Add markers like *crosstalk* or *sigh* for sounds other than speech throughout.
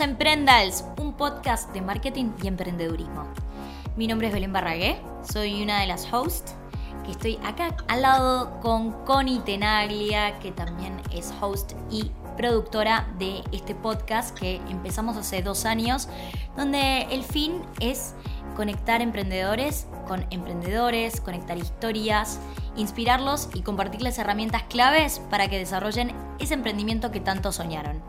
Emprendals, un podcast de marketing y emprendedurismo. Mi nombre es Belén Barragué, soy una de las hosts que estoy acá al lado con Connie Tenaglia, que también es host y productora de este podcast que empezamos hace dos años, donde el fin es conectar emprendedores con emprendedores, conectar historias, inspirarlos y compartirles herramientas claves para que desarrollen ese emprendimiento que tanto soñaron.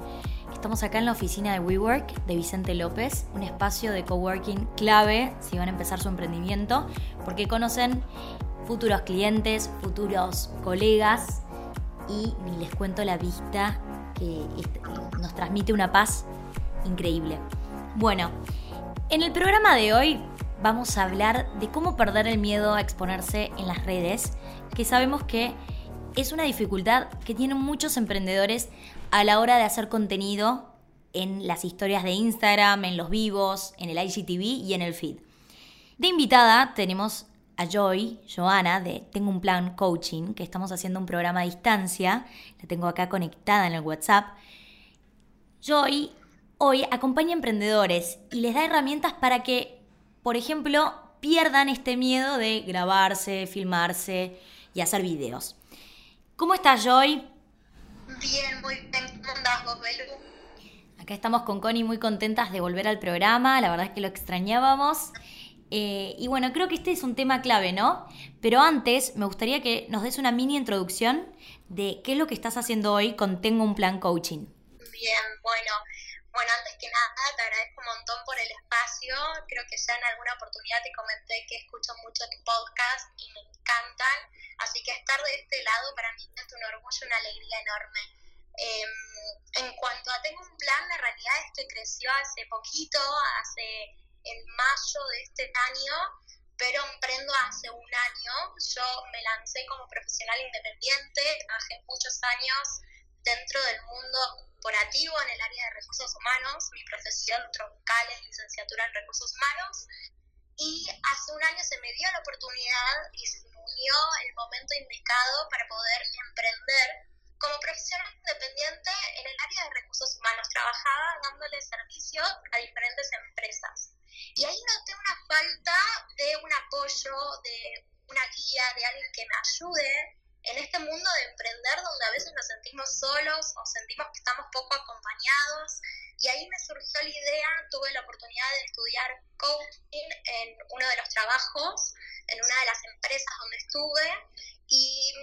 Estamos acá en la oficina de WeWork de Vicente López, un espacio de coworking clave si van a empezar su emprendimiento, porque conocen futuros clientes, futuros colegas y les cuento la vista que nos transmite una paz increíble. Bueno, en el programa de hoy vamos a hablar de cómo perder el miedo a exponerse en las redes, que sabemos que es una dificultad que tienen muchos emprendedores a la hora de hacer contenido en las historias de Instagram, en los vivos, en el IGTV y en el feed. De invitada tenemos a Joy, Joana, de Tengo un Plan Coaching, que estamos haciendo un programa a distancia. La tengo acá conectada en el WhatsApp. Joy hoy acompaña a emprendedores y les da herramientas para que, por ejemplo, pierdan este miedo de grabarse, filmarse y hacer videos. ¿Cómo estás, Joy? Bien, muy bien. ¿Cómo andás vos, Belu? Acá estamos con Connie muy contentas de volver al programa, la verdad es que lo extrañábamos. Eh, y bueno, creo que este es un tema clave, ¿no? Pero antes me gustaría que nos des una mini introducción de qué es lo que estás haciendo hoy con Tengo un Plan Coaching. Bien, bueno, bueno, antes que nada te agradezco un montón por el espacio. Creo que ya en alguna oportunidad te comenté que escucho mucho tu podcast y me encantan. Así que estar de este lado para mí es un orgullo, una alegría enorme. Em, en cuanto a tengo un plan, la realidad es que creció hace poquito, hace en mayo de este año, pero emprendo hace un año. Yo me lancé como profesional independiente, trabajé muchos años dentro del mundo corporativo en el área de recursos humanos. Mi profesión troncal es licenciatura en recursos humanos. Y hace un año se me dio la oportunidad y se unió el momento indicado para poder emprender como profesional independiente en el área de recursos humanos. Trabajaba dándole servicio a diferentes empresas. Y ahí noté una falta de un apoyo, de una guía, de alguien que me ayude en este mundo de emprender donde a veces nos sentimos solos o sentimos que estamos poco acompañados. Y ahí me surgió la idea, tuve la oportunidad de estudiar coaching en uno de los trabajos, en una de las empresas donde estuve, y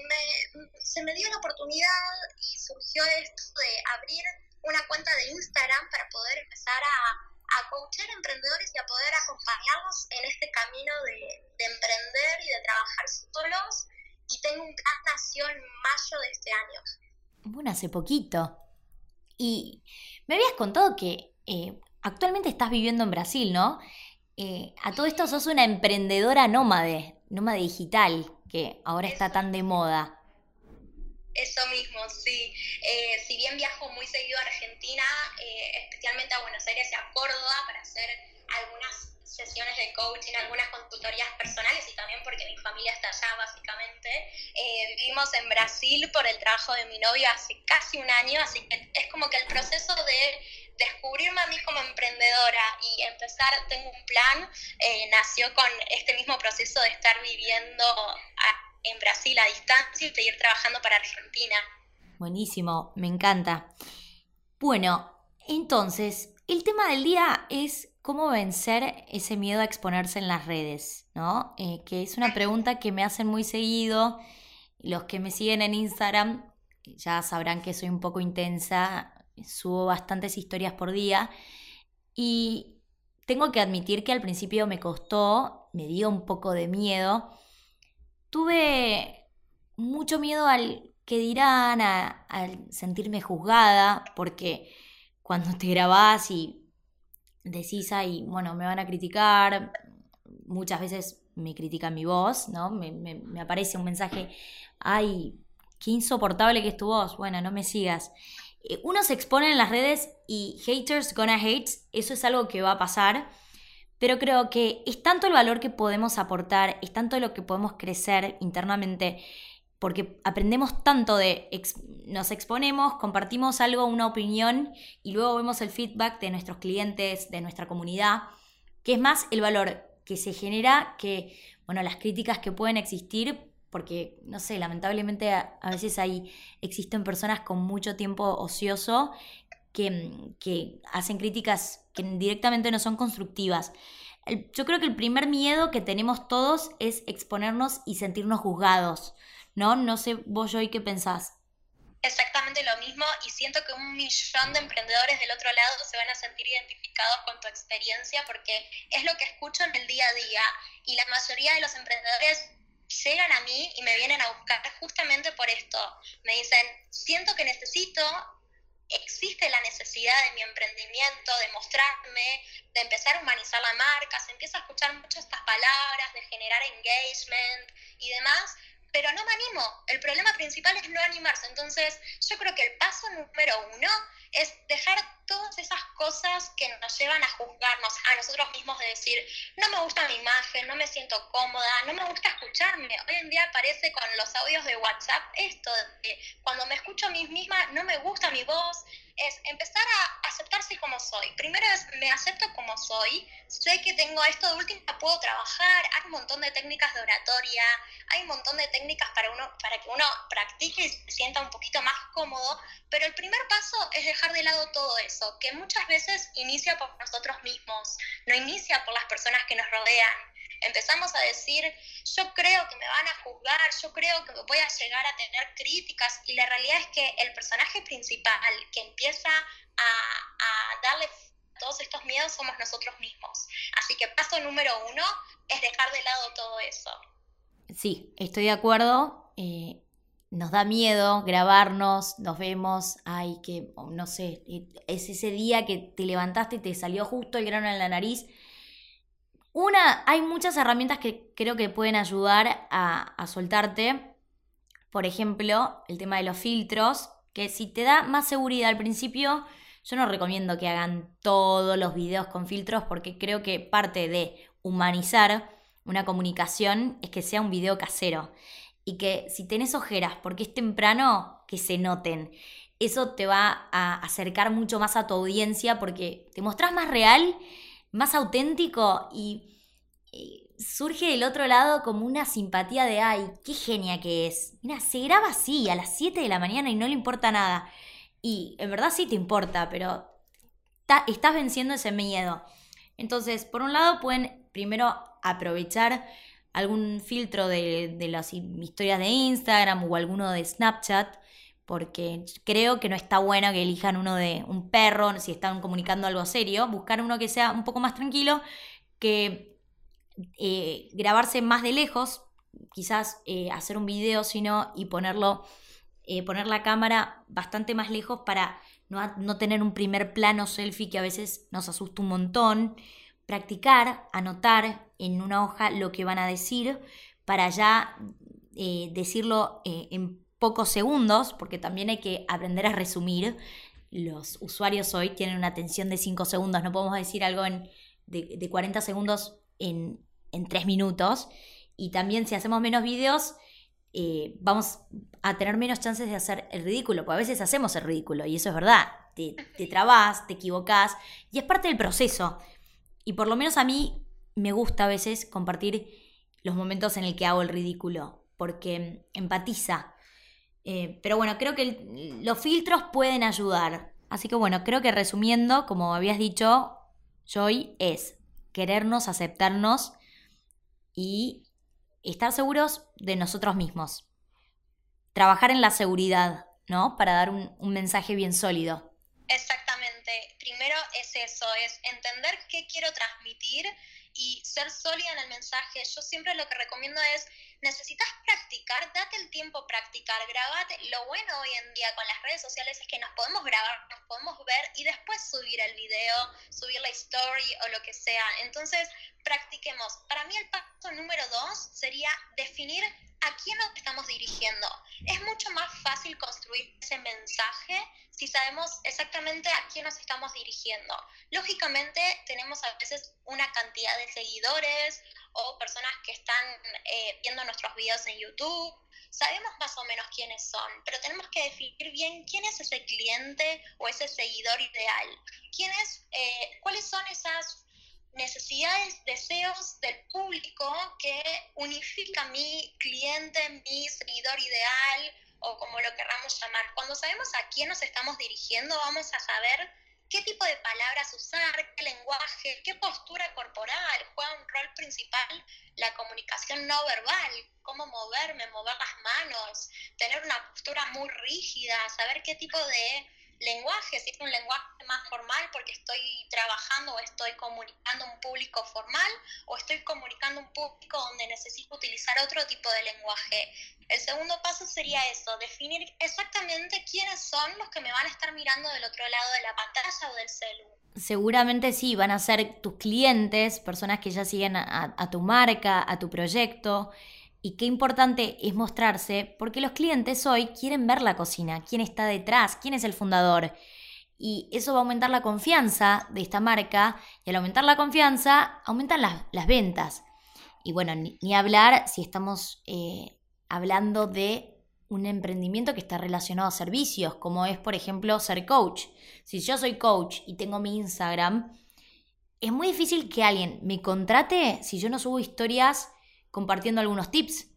se me dio la oportunidad y surgió esto de abrir una cuenta de Instagram para poder empezar a, a coachar emprendedores y a poder acompañarlos en este camino de, de emprender y de trabajar solos y tengo un plan nació en mayo de este año. Bueno, hace poquito. Y me habías contado que eh, actualmente estás viviendo en Brasil, ¿no? Eh, a todo esto sos una emprendedora nómade, nómade digital, que ahora está tan de moda. Eso mismo, sí. Eh, si bien viajo muy seguido a Argentina, especialmente a Buenos Aires y a Córdoba para hacer algunas sesiones de coaching, algunas consultorías personales y también porque mi familia está allá básicamente. Eh, vivimos en Brasil por el trabajo de mi novio hace casi un año, así que es como que el proceso de descubrirme a mí como emprendedora y empezar, tengo un plan, eh, nació con este mismo proceso de estar viviendo en Brasil a distancia y seguir trabajando para Argentina. Buenísimo, me encanta. Bueno, entonces, el tema del día es cómo vencer ese miedo a exponerse en las redes, ¿no? Eh, que es una pregunta que me hacen muy seguido. Los que me siguen en Instagram ya sabrán que soy un poco intensa, subo bastantes historias por día y tengo que admitir que al principio me costó, me dio un poco de miedo. Tuve mucho miedo al que dirán, al sentirme juzgada, porque cuando te grabás y decís, y bueno, me van a criticar, muchas veces me critican mi voz, ¿no? Me, aparece un mensaje, ay, qué insoportable que es tu voz, bueno, no me sigas. Eh, uno se expone en las redes y haters gonna hate, eso es algo que va a pasar, pero creo que es tanto el valor que podemos aportar, es tanto lo que podemos crecer internamente, porque aprendemos tanto de, nos exponemos, compartimos algo, una opinión y luego vemos el feedback de nuestros clientes, de nuestra comunidad, que es más el valor que se genera que, bueno, las críticas que pueden existir, porque, no sé, lamentablemente a, veces hay, existen personas con mucho tiempo ocioso que, que hacen críticas que directamente no son constructivas. yo creo que el primer miedo que tenemos todos es exponernos y sentirnos juzgados. ¿No? No sé vos, hoy ¿qué pensás? Exactamente lo mismo y siento que un millón de emprendedores del otro lado se van a sentir identificados con tu experiencia porque es lo que escucho en el día a día y la mayoría de los emprendedores llegan a mí y me vienen a buscar justamente por esto. Me dicen, siento que necesito, existe la necesidad de mi emprendimiento, de mostrarme, de empezar a humanizar la marca, se empieza a escuchar mucho estas palabras, de generar engagement y demás, pero no me animo. El problema principal es no animarse. Entonces, yo creo que el paso número uno es dejar todas esas cosas que nos llevan a juzgarnos a nosotros mismos de decir, no me gusta mi imagen, no me siento cómoda, no me gusta escucharme. Hoy en día aparece con los audios de WhatsApp esto de cuando me escucho a mí misma no me gusta mi voz, es empezar a aceptarse como soy. Primero es, me acepto como soy, sé que tengo esto de última, puedo trabajar, hay un montón de técnicas de oratoria, hay un montón de técnicas para, uno, para que uno practique y se sienta un poquito más cómodo, pero el primer paso es dejar de lado todo eso, que muchas veces inicia por nosotros mismos, no inicia por las personas que nos rodean empezamos a decir, yo creo que me van a juzgar, yo creo que voy a llegar a tener críticas y la realidad es que el personaje principal que empieza a, darle todos estos miedos somos nosotros mismos. Así que paso número uno es dejar de lado todo eso. Sí, estoy de acuerdo. Eh, nos da miedo grabarnos, nos vemos, ay, que, no sé, es ese día que te levantaste y te salió justo el grano en la nariz una, hay muchas herramientas que creo que pueden ayudar a, soltarte. Por ejemplo, el tema de los filtros, que si te da más seguridad al principio, yo no recomiendo que hagan todos los videos con filtros porque creo que parte de humanizar una comunicación es que sea un video casero y que si tenés ojeras porque es temprano, que se noten. Eso te va a acercar mucho más a tu audiencia porque te mostrás más real más auténtico y, surge del otro lado como una simpatía de, ay, qué genia que es. Mira, se graba así a las 7 de la mañana y no le importa nada. Y en verdad sí te importa, pero estás venciendo ese miedo. Entonces, por un lado pueden primero aprovechar algún filtro de, de las historias de Instagram o alguno de Snapchat porque creo que no está bueno que elijan uno de un perro si están comunicando algo serio, buscar uno que sea un poco más tranquilo, que eh, grabarse más de lejos, quizás eh, hacer un video, sino y ponerlo, eh, poner la cámara bastante más lejos para no, no, tener un primer plano selfie que a veces nos asusta un montón, practicar, anotar en una hoja lo que van a decir para ya decirlo en pocos segundos, porque también hay que aprender a resumir. Los usuarios hoy tienen una atención de 5 segundos, no podemos decir algo en, de, 40 segundos en, en 3 minutos. Y también si hacemos menos videos, eh, vamos a tener menos chances de hacer el ridículo, porque a veces hacemos el ridículo, y eso es verdad. Te, te trabas, te equivocas, y es parte del proceso. Y por lo menos a mí me gusta a veces compartir los momentos en el que hago el ridículo, porque empatiza eh, pero bueno, creo que los filtros pueden ayudar. Así que bueno, creo que resumiendo, como habías dicho, Joy, es querernos, aceptarnos y estar seguros de nosotros mismos. Trabajar en la seguridad, ¿no? Para dar un, un mensaje bien sólido. Exactamente. Primero es eso, es entender qué quiero transmitir y ser sólida en el mensaje. Yo siempre lo que recomiendo es necesitas practicar, date el tiempo practicar, grabate. Lo bueno hoy en día con las redes sociales es que nos podemos grabar, nos podemos ver y después subir el video, subir la story o lo que sea. Entonces, practiquemos. Para mí el paso número dos sería definir a quién nos estamos dirigiendo. Es mucho más fácil construir ese mensaje si sabemos exactamente a quién nos estamos dirigiendo. Lógicamente tenemos a veces una cantidad de seguidores o personas que están eh, viendo nuestros videos en YouTube sabemos más o menos quiénes son, pero tenemos que definir bien quién es ese cliente o ese seguidor ideal. ¿Quién eh, ¿Cuáles son esas necesidades, deseos del público que unifica mi cliente, mi seguidor ideal o como lo querramos llamar? Cuando sabemos a quién nos estamos dirigiendo, vamos a saber qué tipo de palabras usar, qué lenguaje, qué postura corporal. Juega un rol principal la comunicación no verbal, cómo moverme, mover las manos, tener una postura muy rígida, saber qué tipo de lenguaje, si es un lenguaje más formal porque estoy trabajando o estoy comunicando un público formal o estoy comunicando un público donde necesito utilizar otro tipo de lenguaje. El segundo paso sería eso, definir exactamente quiénes son los que me van a estar mirando del otro lado de la pantalla o del celular. Seguramente sí, van a ser tus clientes, personas que ya siguen a, a tu marca, a tu proyecto. Y qué importante es mostrarse porque los clientes hoy quieren ver la cocina, quién está detrás, quién es el fundador. Y eso va a aumentar la confianza de esta marca y al aumentar la confianza aumentan las, ventas. Y bueno, ni, hablar si estamos eh, hablando de un emprendimiento que está relacionado a servicios, como es por ejemplo ser coach. Si yo soy coach y tengo mi Instagram, es muy difícil que alguien me contrate si yo no subo historias compartiendo algunos tips,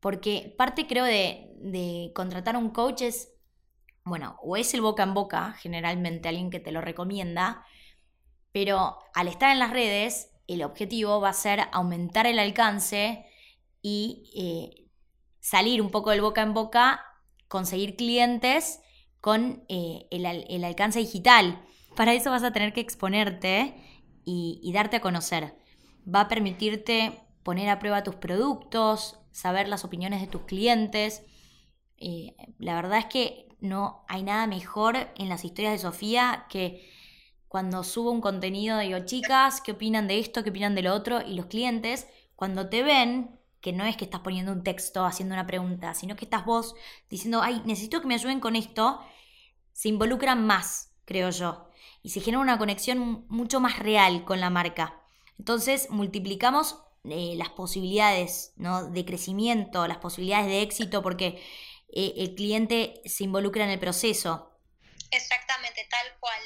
porque parte creo de, contratar un coach es, bueno, o es el boca en boca, generalmente alguien que te lo recomienda, pero al estar en las redes, el objetivo va a ser aumentar el alcance y eh, salir un poco del boca en boca, conseguir clientes con eh, el, alcance digital. Para eso vas a tener que exponerte y darte a conocer. Va a permitirte poner a prueba tus productos, saber las opiniones de tus clientes. La verdad es que no hay nada mejor en las historias de Sofía que cuando subo un contenido digo, chicas, ¿qué opinan de esto? ¿Qué opinan de lo otro? Y los clientes, cuando te ven, que no es que estás poniendo un texto haciendo una pregunta, sino que estás vos diciendo, ay, necesito que me ayuden con esto, se involucran más, creo yo. Y se genera una conexión mucho más real con la marca. Entonces multiplicamos eh, las posibilidades ¿no? de crecimiento, las posibilidades de éxito, porque eh, el cliente se involucra en el proceso. Exactamente, tal cual.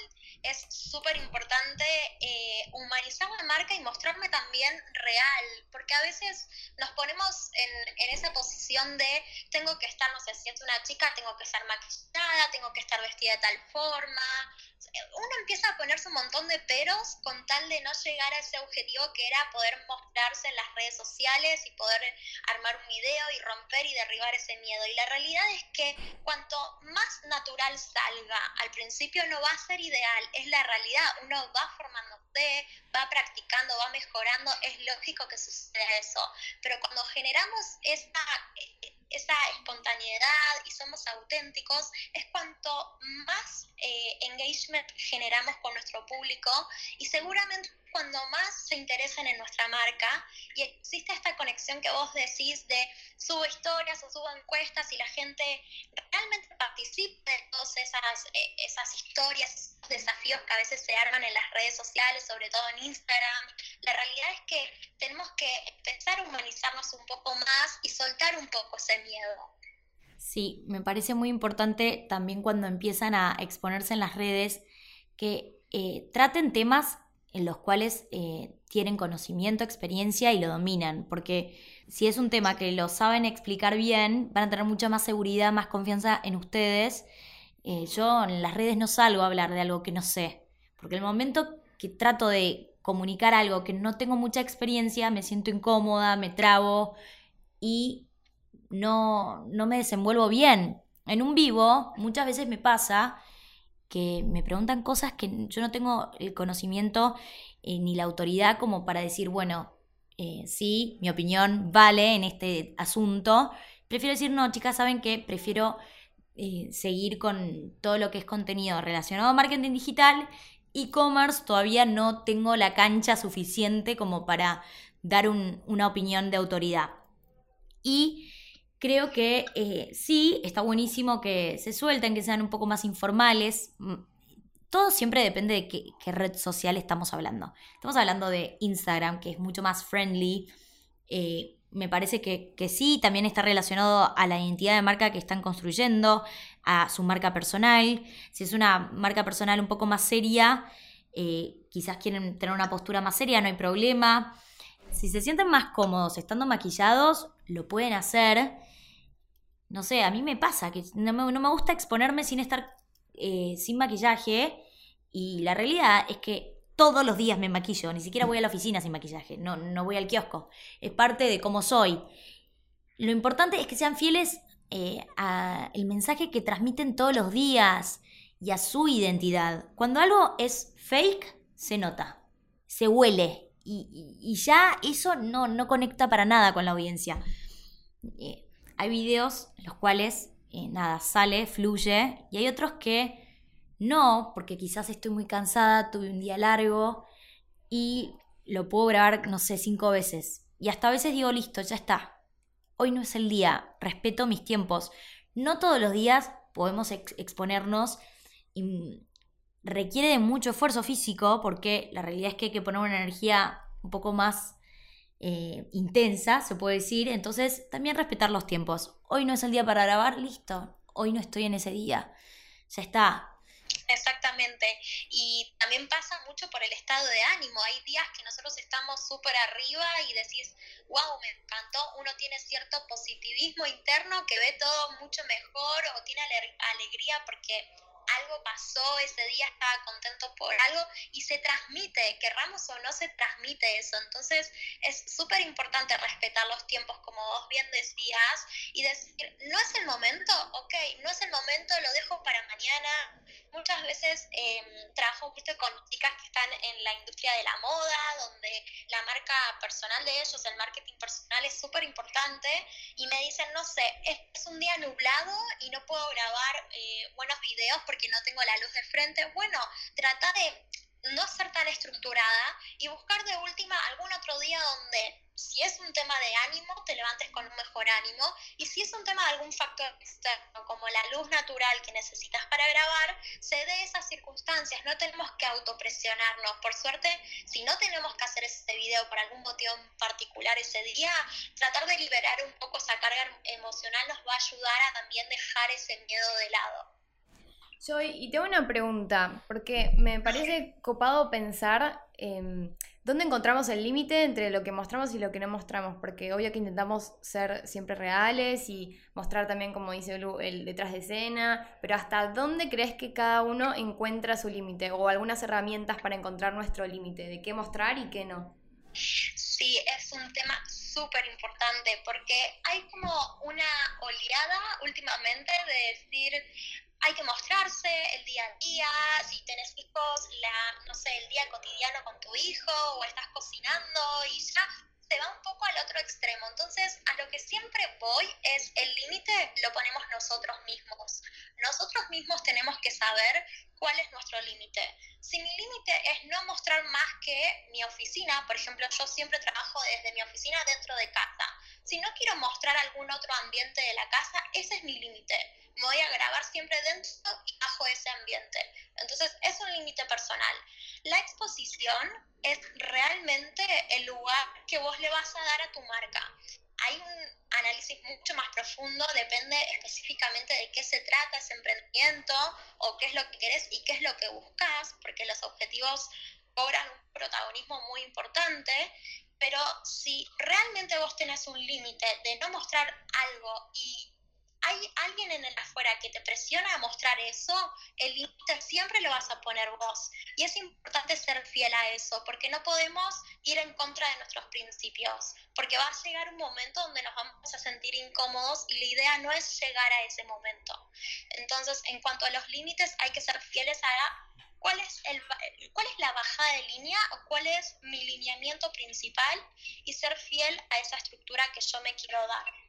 Es súper importante eh, humanizar la marca y mostrarme también real, porque a veces nos ponemos en, en esa posición de tengo que estar, no sé, si es una chica, tengo que estar maquillada, tengo que estar vestida de tal forma, uno empieza a ponerse un montón de peros con tal de no llegar a ese objetivo que era poder mostrarse en las redes sociales y poder armar un video y romper y derribar ese miedo. Y la realidad es que cuanto más natural salga, al principio no va a ser ideal, es la realidad, uno va formándose, va practicando, va mejorando, es lógico que suceda eso. Pero cuando generamos esa esa espontaneidad y somos auténticos, es cuanto más eh, engagement generamos con nuestro público y seguramente cuando más se interesen en nuestra marca y existe esta conexión que vos decís de subo historias o subo encuestas y la gente realmente participa en todas esas, eh, esas historias, esos desafíos que a veces se arman en las redes sociales, sobre todo en Instagram. La realidad es que tenemos que empezar a humanizarnos un poco más y soltar un poco ese miedo. Sí, me parece muy importante también cuando empiezan a exponerse en las redes que eh, traten temas en los cuales eh, tienen conocimiento, experiencia y lo dominan, porque si es un tema que lo saben explicar bien, van a tener mucha más seguridad, más confianza en ustedes. Eh, yo en las redes no salgo a hablar de algo que no sé, porque el momento que trato de comunicar algo que no tengo mucha experiencia, me siento incómoda, me trabo y no, no me desenvuelvo bien. En un vivo muchas veces me pasa que me preguntan cosas que yo no tengo el conocimiento eh, ni la autoridad como para decir, bueno, eh, sí, mi opinión vale en este asunto. Prefiero decir, no, chicas, saben que prefiero eh, seguir con todo lo que es contenido relacionado a marketing digital. E-commerce todavía no tengo la cancha suficiente como para dar una opinión de autoridad. Y creo que eh, sí, está buenísimo que se suelten, que sean un poco más informales. Mm, todo siempre depende de qué, red social estamos hablando. Estamos hablando de Instagram, que es mucho más friendly. Eh, me parece que, sí, también está relacionado a la identidad de marca que están construyendo, a su marca personal. Si es una marca personal un poco más seria, eh, quizás quieren tener una postura más seria, no hay problema. Si se sienten más cómodos estando maquillados, lo pueden hacer. No sé, a mí me pasa que no me, gusta exponerme sin estar eh, sin maquillaje. Y la realidad es que todos los días me maquillo, ni siquiera voy a la oficina sin maquillaje, no, no voy al kiosco. Es parte de cómo soy. Lo importante es que sean fieles eh, al mensaje que transmiten todos los días y a su identidad. Cuando algo es fake, se nota, se huele y, ya eso no, no, conecta para nada con la audiencia. Eh, hay videos los cuales eh, nada, sale, fluye y hay otros que no, porque quizás estoy muy cansada, tuve un día largo y lo puedo grabar, no sé, cinco veces. Y hasta a veces digo, listo, ya está. Hoy no es el día, respeto mis tiempos. No todos los días podemos exponernos y requiere de mucho esfuerzo físico porque la realidad es que hay que poner una energía un poco más eh, intensa, se puede decir. Entonces, también respetar los tiempos. Hoy no es el día para grabar, listo. Hoy no estoy en ese día. Ya está. Exactamente. Y también pasa mucho por el estado de ánimo. Hay días que nosotros estamos súper arriba y decís, wow, me encantó. Uno tiene cierto positivismo interno que ve todo mucho mejor o tiene alegría porque algo pasó ese día, estaba contento por algo y se transmite, querramos o no se transmite eso. Entonces es súper importante respetar los tiempos, como vos bien decías, y decir, no es el momento, ok, no es el momento, lo dejo para mañana. Muchas veces eh, trabajo con chicas que están en la industria de la moda, donde la marca personal de ellos, el marketing personal es súper importante, y me dicen, no sé, es, un día nublado y no puedo grabar eh, buenos videos porque que no tengo la luz de frente, bueno, trata de no ser tan estructurada y buscar de última algún otro día donde si es un tema de ánimo, te levantes con un mejor ánimo y si es un tema de algún factor externo como la luz natural que necesitas para grabar, se dé esas circunstancias, no tenemos que autopresionarnos. Por suerte, si no tenemos que hacer ese video por algún motivo particular ese día, tratar de liberar un poco esa carga emocional nos va a ayudar a también dejar ese miedo de lado. Soy, y tengo una pregunta, porque me parece copado pensar eh, dónde encontramos el límite entre lo que mostramos y lo que no mostramos, porque obvio que intentamos ser siempre reales y mostrar también, como dice Lu, el detrás de escena, pero ¿hasta dónde crees que cada uno encuentra su límite o algunas herramientas para encontrar nuestro límite, de qué mostrar y qué no? Sí, es un tema súper importante porque hay como una oleada últimamente de decir, hay que mostrarse el día a día, si tenés hijos, la, no sé, el día cotidiano con tu hijo o estás cocinando y ya se va un poco al otro extremo. Entonces, a lo que siempre voy es el límite lo ponemos nosotros mismos. Nosotros mismos tenemos que saber cuál es nuestro límite. Si mi límite es no mostrar más que mi oficina, por ejemplo, yo siempre trabajo desde mi oficina dentro de casa. Si no quiero mostrar algún otro ambiente de la casa, ese es mi límite me voy a grabar siempre dentro y bajo ese ambiente. Entonces es un límite personal. La exposición es realmente el lugar que vos le vas a dar a tu marca. Hay un análisis mucho más profundo, depende específicamente de qué se trata ese emprendimiento o qué es lo que querés y qué es lo que buscas, porque los objetivos cobran un protagonismo muy importante, pero si realmente vos tenés un límite de no mostrar algo y hay alguien en el afuera que te presiona a mostrar eso, el límite siempre lo vas a poner vos. Y es importante ser fiel a eso, porque no podemos ir en contra de nuestros principios, porque va a llegar un momento donde nos vamos a sentir incómodos y la idea no es llegar a ese momento. Entonces, en cuanto a los límites, hay que ser fieles a cuál es, el, cuál es la bajada de línea o cuál es mi lineamiento principal y ser fiel a esa estructura que yo me quiero dar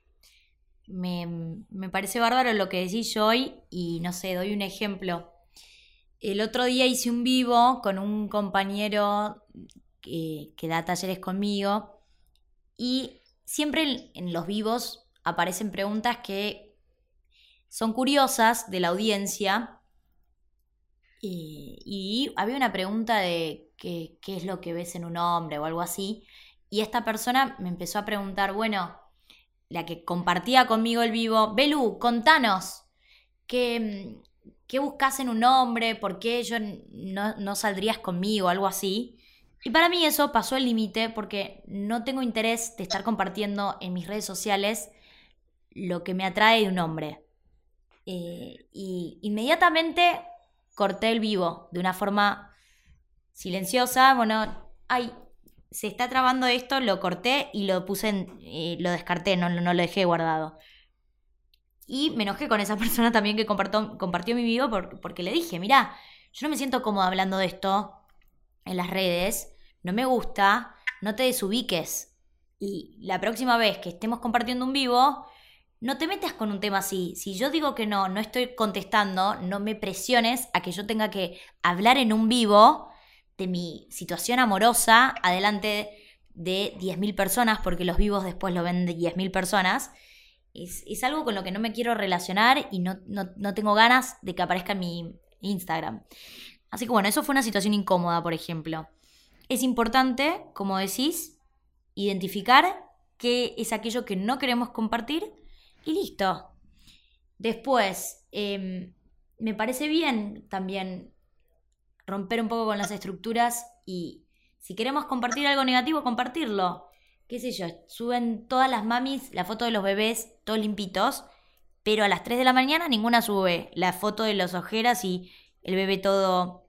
me, parece bárbaro lo que decís hoy y no sé, doy un ejemplo. El otro día hice un vivo con un compañero que, da talleres conmigo y siempre en, los vivos aparecen preguntas que son curiosas de la audiencia y, y había una pregunta de qué, qué es lo que ves en un hombre o algo así y esta persona me empezó a preguntar, bueno, la que compartía conmigo el vivo, Belu, contanos, ¿qué, qué buscas en un hombre? ¿Por qué yo no, no saldrías conmigo? Algo así. Y para mí eso pasó el límite porque no tengo interés de estar compartiendo en mis redes sociales lo que me atrae de un hombre. Eh, y inmediatamente corté el vivo de una forma silenciosa. Bueno, ay, se está trabando esto, lo corté y lo puse en. Eh, lo descarté, no, no lo dejé guardado. Y me enojé con esa *laughs* persona también que compartió, compartió mi vivo porque le dije, mira, yo no me siento cómodo hablando de esto en las redes, no me gusta, no te desubiques. Y la próxima vez que estemos compartiendo un vivo, no te metas con un tema así. Si yo digo que no, no estoy contestando, no me presiones a que yo tenga que hablar en un vivo de mi situación amorosa adelante de 10.000 personas, porque los vivos después lo ven de 10.000 personas. Es, algo con lo que no me quiero relacionar y no, no tengo ganas de que aparezca en mi Instagram. Así que bueno, eso fue una situación incómoda, por ejemplo. Es importante, como decís, identificar qué es aquello que no queremos compartir y listo. Después, em, me parece bien también romper un poco con las estructuras y si queremos compartir algo negativo, compartirlo. Qué sé yo, suben todas las mamis la foto de los bebés todos limpitos, pero a las 3 de la mañana ninguna sube la foto de las ojeras y el bebé todo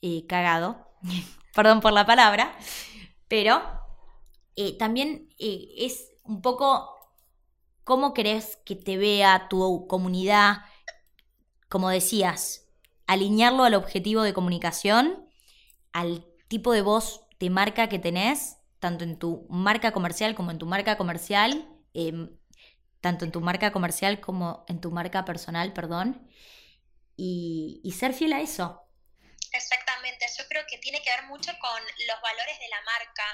eh, cagado. *laughs* Perdón por la palabra. Pero eh, también eh, es un poco cómo querés que te vea tu comunidad. Como decías, alinearlo al objetivo de comunicación, al tipo de voz de marca que tenés, tanto en tu marca comercial como en tu marca comercial, em, tanto en tu marca comercial como en tu marca personal, perdón, y, y ser fiel a eso. Exactamente, yo creo que tiene que ver mucho con los valores de la marca.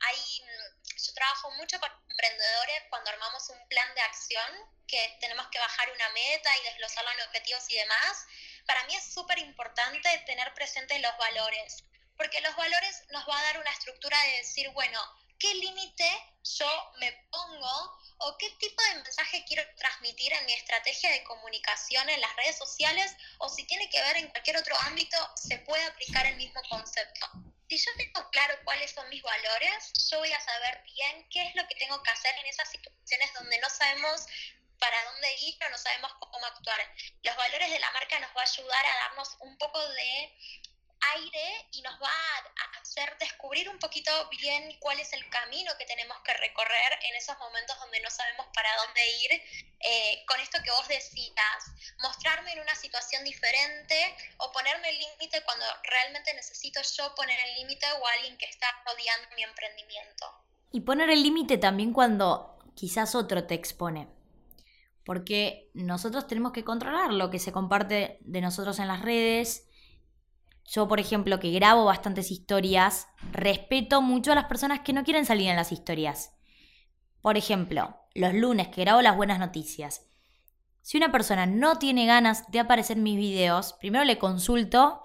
Hay, mm, yo trabajo mucho con emprendedores cuando armamos un plan de acción, que tenemos que bajar una meta y desglosarlo en objetivos y demás. Para mí es súper importante tener presentes los valores, porque los valores nos va a dar una estructura de decir, bueno, ¿qué límite yo me pongo o qué tipo de mensaje quiero transmitir en mi estrategia de comunicación en las redes sociales o si tiene que ver en cualquier otro ámbito, se puede aplicar el mismo concepto. Si yo tengo claro cuáles son mis valores, yo voy a saber bien qué es lo que tengo que hacer en esas situaciones donde no sabemos para dónde ir o no sabemos cómo actuar. Los valores de la marca nos va a ayudar a darnos un poco de aire y nos va a hacer descubrir un poquito bien cuál es el camino que tenemos que recorrer en esos momentos donde no sabemos para dónde ir. Eh, con esto que vos decías, mostrarme en una situación diferente o ponerme el límite cuando realmente necesito yo poner el límite o alguien que está rodeando mi emprendimiento. Y poner el límite también cuando quizás otro te expone. Porque nosotros tenemos que controlar lo que se comparte de nosotros en las redes, yo, por ejemplo, que grabo bastantes historias, respeto mucho a las personas que no quieren salir en las historias. Por ejemplo, los lunes que grabo las buenas noticias. Si una persona no tiene ganas de aparecer en mis videos, primero le consulto.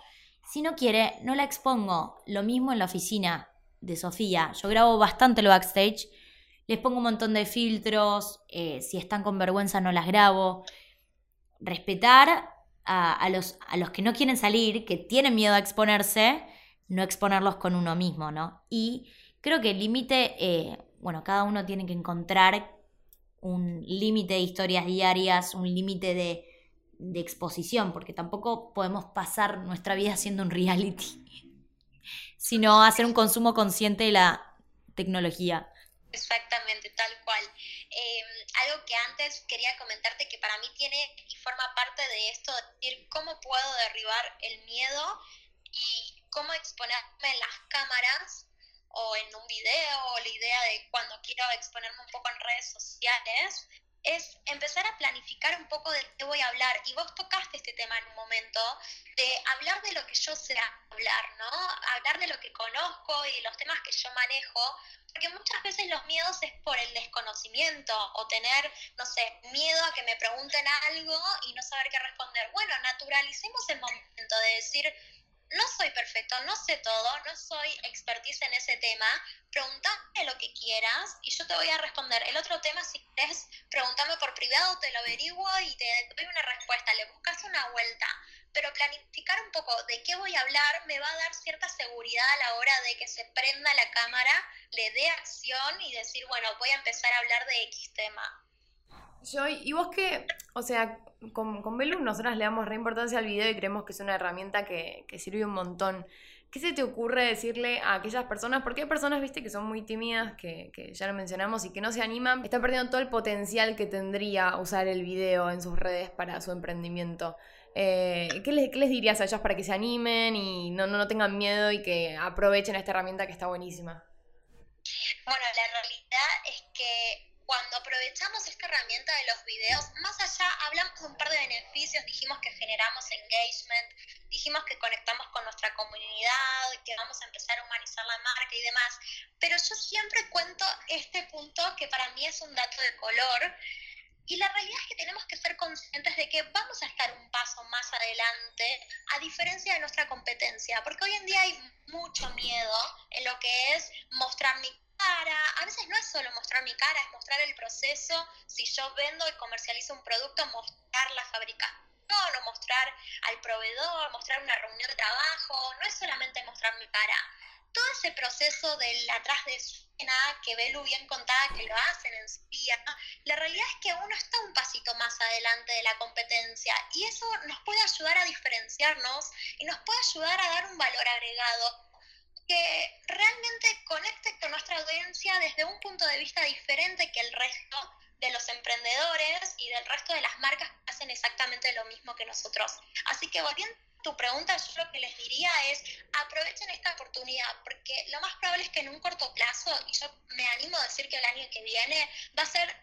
Si no quiere, no la expongo. Lo mismo en la oficina de Sofía. Yo grabo bastante el backstage. Les pongo un montón de filtros. Eh, si están con vergüenza, no las grabo. Respetar a, los, a los que no quieren salir, que tienen miedo a exponerse, no exponerlos con uno mismo, ¿no? Y creo que el límite, eh, bueno, cada uno tiene que encontrar un límite de historias diarias, un límite de, de exposición, porque tampoco podemos pasar nuestra vida haciendo un reality, *laughs* sino hacer un consumo consciente de la tecnología. Exactamente, tal cual. Em, algo que antes quería comentarte que para mí tiene y forma parte de esto de decir cómo puedo derribar el miedo y cómo exponerme en las cámaras o en un video o la idea de cuando quiero exponerme un poco en redes sociales es empezar a planificar un poco de qué voy a hablar. Y vos tocaste este tema en un momento, de hablar de lo que yo sé hablar, ¿no? Hablar de lo que conozco y los temas que yo manejo, porque muchas veces los miedos es por el desconocimiento o tener, no sé, miedo a que me pregunten algo y no saber qué responder. Bueno, naturalicemos el momento de decir, no soy perfecto, no sé todo, no soy expertise en ese tema, pregúntame lo que quieras y yo te voy a responder. El otro tema, si quieres, pregúntame por privado, te lo averiguo y te doy una respuesta, le buscas una vuelta. Pero planificar un poco de qué voy a hablar me va a dar cierta seguridad a la hora de que se prenda la cámara, le dé acción y decir, bueno, voy a empezar a hablar de X tema. Yo, y vos qué, o sea, con, con Belu nosotras le damos re importancia al video y creemos que es una herramienta que, que sirve un montón. ¿Qué se te ocurre decirle a aquellas personas? Porque hay personas, viste, que son muy tímidas, que, que, ya lo mencionamos, y que no se animan. Están perdiendo todo el potencial que tendría usar el video en sus redes para su emprendimiento. Eh, ¿qué, les, ¿qué, les, dirías a ellas para que se animen y no, no, no tengan miedo y que aprovechen esta herramienta que está buenísima? Bueno, la realidad es que cuando aprovechamos esta herramienta de los videos, más allá hablamos de un par de beneficios, dijimos que generamos engagement, dijimos que conectamos con nuestra comunidad, que vamos a empezar a humanizar la marca y demás, pero yo siempre cuento este punto que para mí es un dato de color. Y la realidad es que tenemos que ser conscientes de que vamos a estar un paso más adelante, a diferencia de nuestra competencia, porque hoy en día hay mucho miedo en lo que es mostrar mi a veces no es solo mostrar mi cara, es mostrar el proceso. Si yo vendo y comercializo un producto, mostrar la fabricación o mostrar al proveedor, mostrar una reunión de trabajo, no es solamente mostrar mi cara. Todo ese proceso del atrás de escena que Belu bien contaba que lo hacen en día, la realidad es que uno está un pasito más adelante de la competencia y eso nos puede ayudar a diferenciarnos y nos puede ayudar a dar un valor agregado que realmente conecte con nuestra audiencia desde un punto de vista diferente que el resto de los emprendedores y del resto de las marcas hacen exactamente lo mismo que nosotros. Así que volviendo a tu pregunta, yo lo que les diría es aprovechen esta oportunidad, porque lo más probable es que en un corto plazo, y yo me animo a decir que el año que viene, va a ser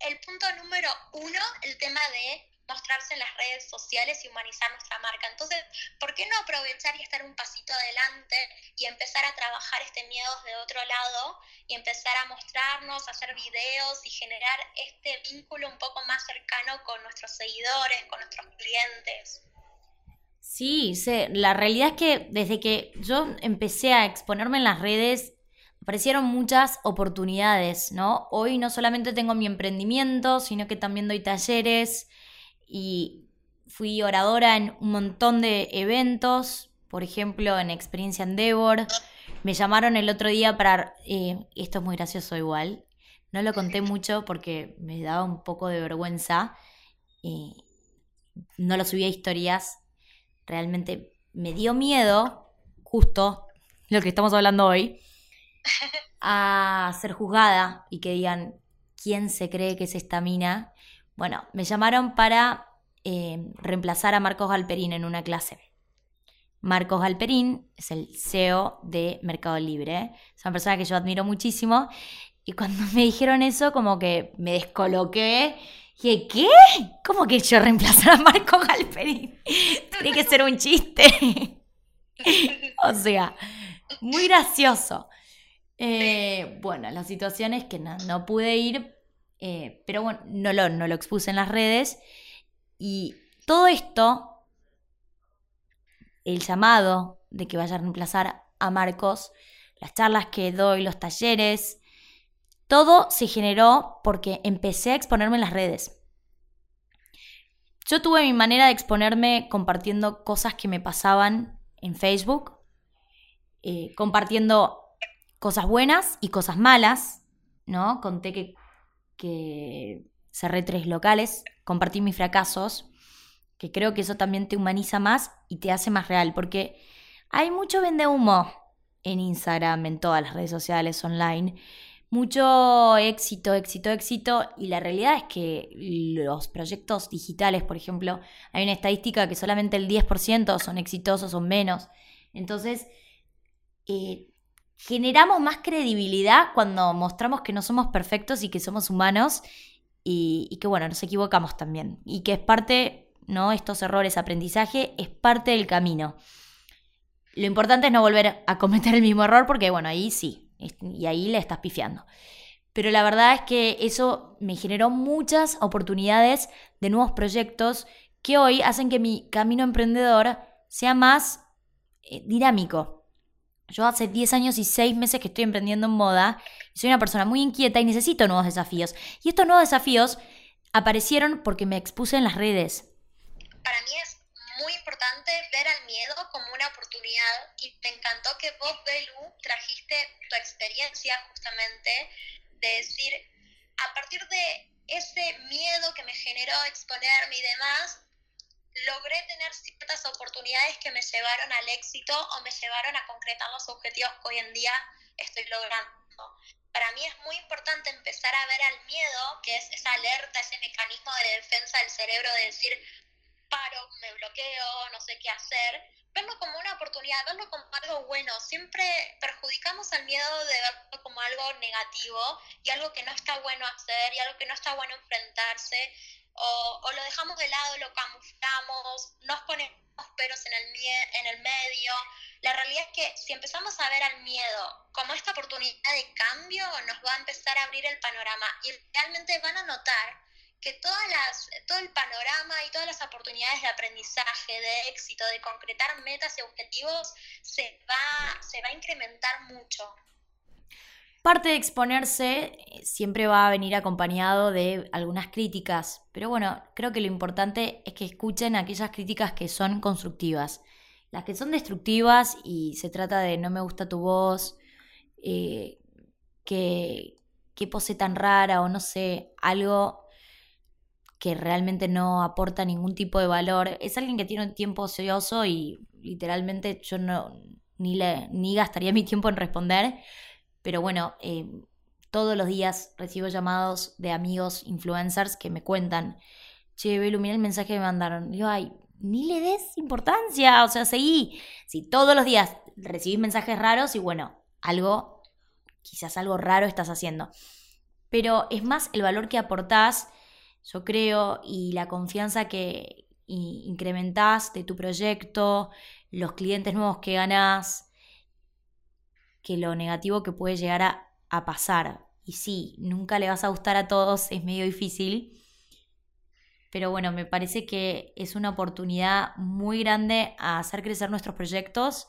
el punto número uno el tema de mostrarse en las redes sociales y humanizar nuestra marca. Entonces, ¿por qué no aprovechar y estar un pasito adelante y empezar a trabajar este miedo de otro lado y empezar a mostrarnos, hacer videos y generar este vínculo un poco más cercano con nuestros seguidores, con nuestros clientes? Sí, sé. la realidad es que desde que yo empecé a exponerme en las redes, aparecieron muchas oportunidades, ¿no? Hoy no solamente tengo mi emprendimiento, sino que también doy talleres, y fui oradora en un montón de eventos, por ejemplo en Experiencia Endeavor. Me llamaron el otro día para... Eh, esto es muy gracioso igual. No lo conté mucho porque me daba un poco de vergüenza. no lo subí a historias. Realmente me dio miedo, justo lo que estamos hablando hoy, *laughs* a ser juzgada y que digan, ¿quién se cree que es esta mina? Bueno, me llamaron para eh, reemplazar a Marcos Galperín en una clase. Marcos Galperín es el CEO de Mercado Libre. Es una persona que yo admiro muchísimo. Y cuando me dijeron eso, como que me descoloqué. Y dije, ¿qué? ¿Cómo que yo reemplazar a Marcos Galperín? *laughs* Tiene que ser un chiste. *laughs* o sea, muy gracioso. Eh, bueno, la situación es que no, no pude ir eh, pero bueno, no lo, no lo expuse en las redes. Y todo esto, el llamado de que vaya a reemplazar a Marcos, las charlas que doy, los talleres, todo se generó porque empecé a exponerme en las redes. Yo tuve mi manera de exponerme compartiendo cosas que me pasaban en Facebook, eh, compartiendo cosas buenas y cosas malas, ¿no? Conté que que cerré tres locales, compartí mis fracasos, que creo que eso también te humaniza más y te hace más real, porque hay mucho vende humo en Instagram, en todas las redes sociales, online, mucho éxito, éxito, éxito, y la realidad es que los proyectos digitales, por ejemplo, hay una estadística que solamente el 10% son exitosos o menos. Entonces, eh, generamos más credibilidad cuando mostramos que no somos perfectos y que somos humanos y, que bueno, nos equivocamos también y que es parte, ¿no? Estos errores, aprendizaje, es parte del camino. Lo importante es no volver a cometer el mismo error porque bueno, ahí sí, y ahí le estás pifiando. Pero la verdad es que eso me generó muchas oportunidades de nuevos proyectos que hoy hacen que mi camino emprendedor sea más eh, dinámico. Yo hace 10 años y 6 meses que estoy emprendiendo en moda y soy una persona muy inquieta y necesito nuevos desafíos. Y estos nuevos desafíos aparecieron porque me expuse en las redes. Para mí es muy importante ver al miedo como una oportunidad y te encantó que vos, Belu, trajiste tu experiencia justamente de decir, a partir de ese miedo que me generó exponerme y demás, logré tener ciertas oportunidades que me llevaron al éxito o me llevaron a concretar los objetivos que hoy en día estoy logrando. Para mí es muy importante empezar a ver al miedo, que es esa alerta, ese mecanismo de defensa del cerebro de decir, paro, me bloqueo, no sé qué hacer, verlo como una oportunidad, verlo como algo bueno. Siempre perjudicamos al miedo de verlo como algo negativo y algo que no está bueno hacer y algo que no está bueno enfrentarse o, lo dejamos de lado, lo camuflamos, nos ponemos peros en el, en el medio. La realidad es que si empezamos a ver al miedo como esta oportunidad de cambio, nos va a empezar a abrir el panorama y realmente van a notar que todas las, todo el panorama y todas las oportunidades de aprendizaje, de éxito, de concretar metas y objetivos, se va, se va a incrementar mucho. Parte de exponerse eh, siempre va a venir acompañado de algunas críticas, pero bueno, creo que lo importante es que escuchen aquellas críticas que son constructivas. Las que son destructivas y se trata de no me gusta tu voz, eh, que, qué pose tan rara o no sé, algo que realmente no aporta ningún tipo de valor. Es alguien que tiene un tiempo ocioso y literalmente yo no ni, le, ni gastaría mi tiempo en responder pero bueno, eh, todos los días recibo llamados de amigos influencers que me cuentan, che, Belu, mira el mensaje que me mandaron. yo, ay, ni le des importancia, o sea, seguí. Si todos los días recibís mensajes raros y bueno, algo, quizás algo raro estás haciendo. Pero es más el valor que aportás, yo creo, y la confianza que incrementás de tu proyecto, los clientes nuevos que ganás, que lo negativo que puede llegar a, pasar. Y sí, nunca le vas a gustar a todos, es medio difícil. Pero bueno, me parece que es una oportunidad muy grande a hacer crecer nuestros proyectos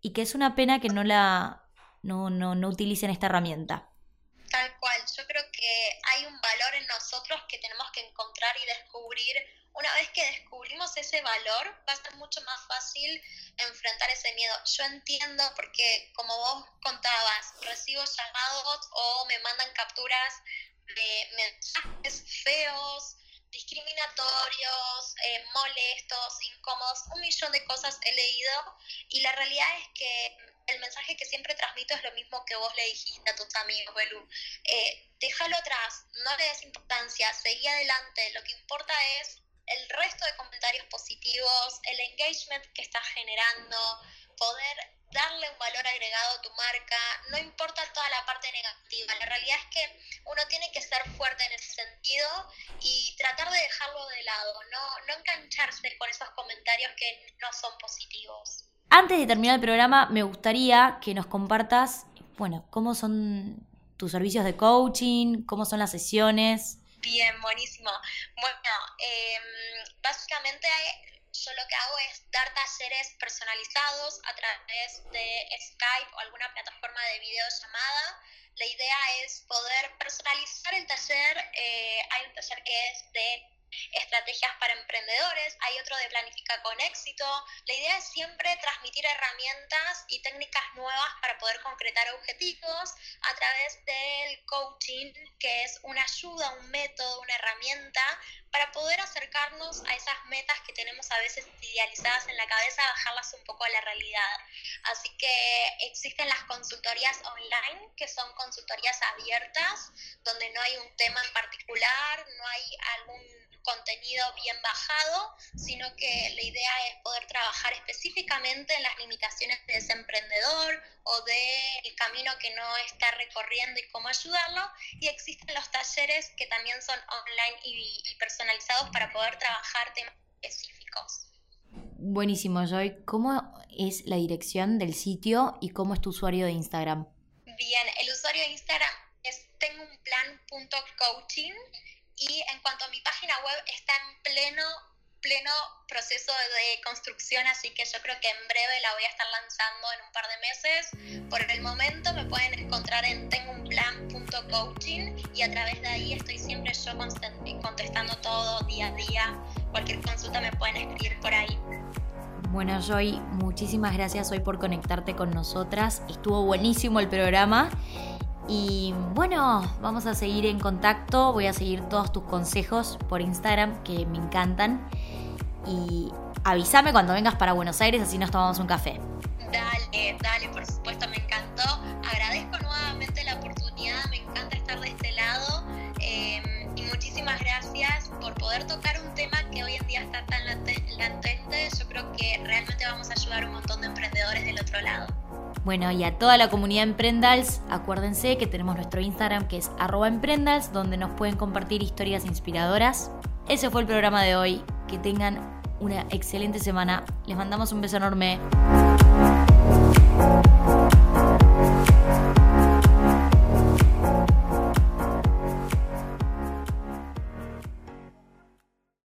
y que es una pena que no la no, no, no utilicen esta herramienta. Tal cual, yo creo que hay un valor en nosotros que tenemos que encontrar y descubrir una vez que descubrimos ese valor, va a ser mucho más fácil enfrentar ese miedo. Yo entiendo porque, como vos contabas, recibo llamados o me mandan capturas de mensajes feos, discriminatorios, eh, molestos, incómodos, un millón de cosas he leído y la realidad es que el mensaje que siempre transmito es lo mismo que vos le dijiste a tus amigos, Belu. Eh, déjalo atrás, no le des importancia, seguí adelante, lo que importa es el resto de comentarios positivos, el engagement que estás generando, poder darle un valor agregado a tu marca, no importa toda la parte negativa, la realidad es que uno tiene que ser fuerte en ese sentido y tratar de dejarlo de lado, no, no engancharse con esos comentarios que no son positivos. Antes de terminar el programa, me gustaría que nos compartas, bueno, cómo son tus servicios de coaching, cómo son las sesiones. Bien, buenísimo. Bueno, em, básicamente yo lo que hago es dar talleres personalizados a través de Skype o alguna plataforma de videollamada. La idea es poder personalizar el taller. Eh, hay un taller que es de estrategias para emprendedores, hay otro de planificar con éxito. La idea es siempre transmitir herramientas y técnicas nuevas para poder concretar objetivos a través del coaching, que es una ayuda, un método, una herramienta para poder acercarnos a esas metas que tenemos a veces idealizadas en la cabeza, bajarlas un poco a la realidad. Así que existen las consultorías online, que son consultorías abiertas, donde no hay un tema en particular, no hay algún contenido bien bajado, sino que la idea es poder trabajar específicamente en las limitaciones de ese emprendedor o del camino que no está recorriendo y cómo ayudarlo. Y existen los talleres que también son online y, personalizados para poder trabajar temas específicos. Buenísimo, Joy. ¿Cómo es la dirección del sitio y cómo es tu usuario de Instagram? Bien, el usuario de Instagram es tengunplan.coaching y en cuanto a mi página web, está en pleno pleno proceso de construcción, así que yo creo que en breve la voy a estar lanzando en un par de meses. Por el momento me pueden encontrar en tengounplan.coaching y a través de ahí estoy siempre yo contestando todo día a día. Cualquier consulta me pueden escribir por ahí. Bueno, Joy, muchísimas gracias hoy por conectarte con nosotras. Estuvo buenísimo el programa. Y bueno, vamos a seguir en contacto. Voy a seguir todos tus consejos por Instagram, que me encantan. Y avísame cuando vengas para Buenos Aires, así nos tomamos un café. Dale, dale, por supuesto, me encantó. Agradezco nuevamente la oportunidad, me encanta estar de este lado. Em, y muchísimas gracias por poder tocar un tema que hoy en día está tan latente. Yo creo que realmente vamos a ayudar a un montón de emprendedores del otro lado. Bueno, y a toda la comunidad Emprendals, acuérdense que tenemos nuestro Instagram que es emprendals, donde nos pueden compartir historias inspiradoras. Ese fue el programa de hoy. Que tengan una excelente semana. Les mandamos un beso enorme.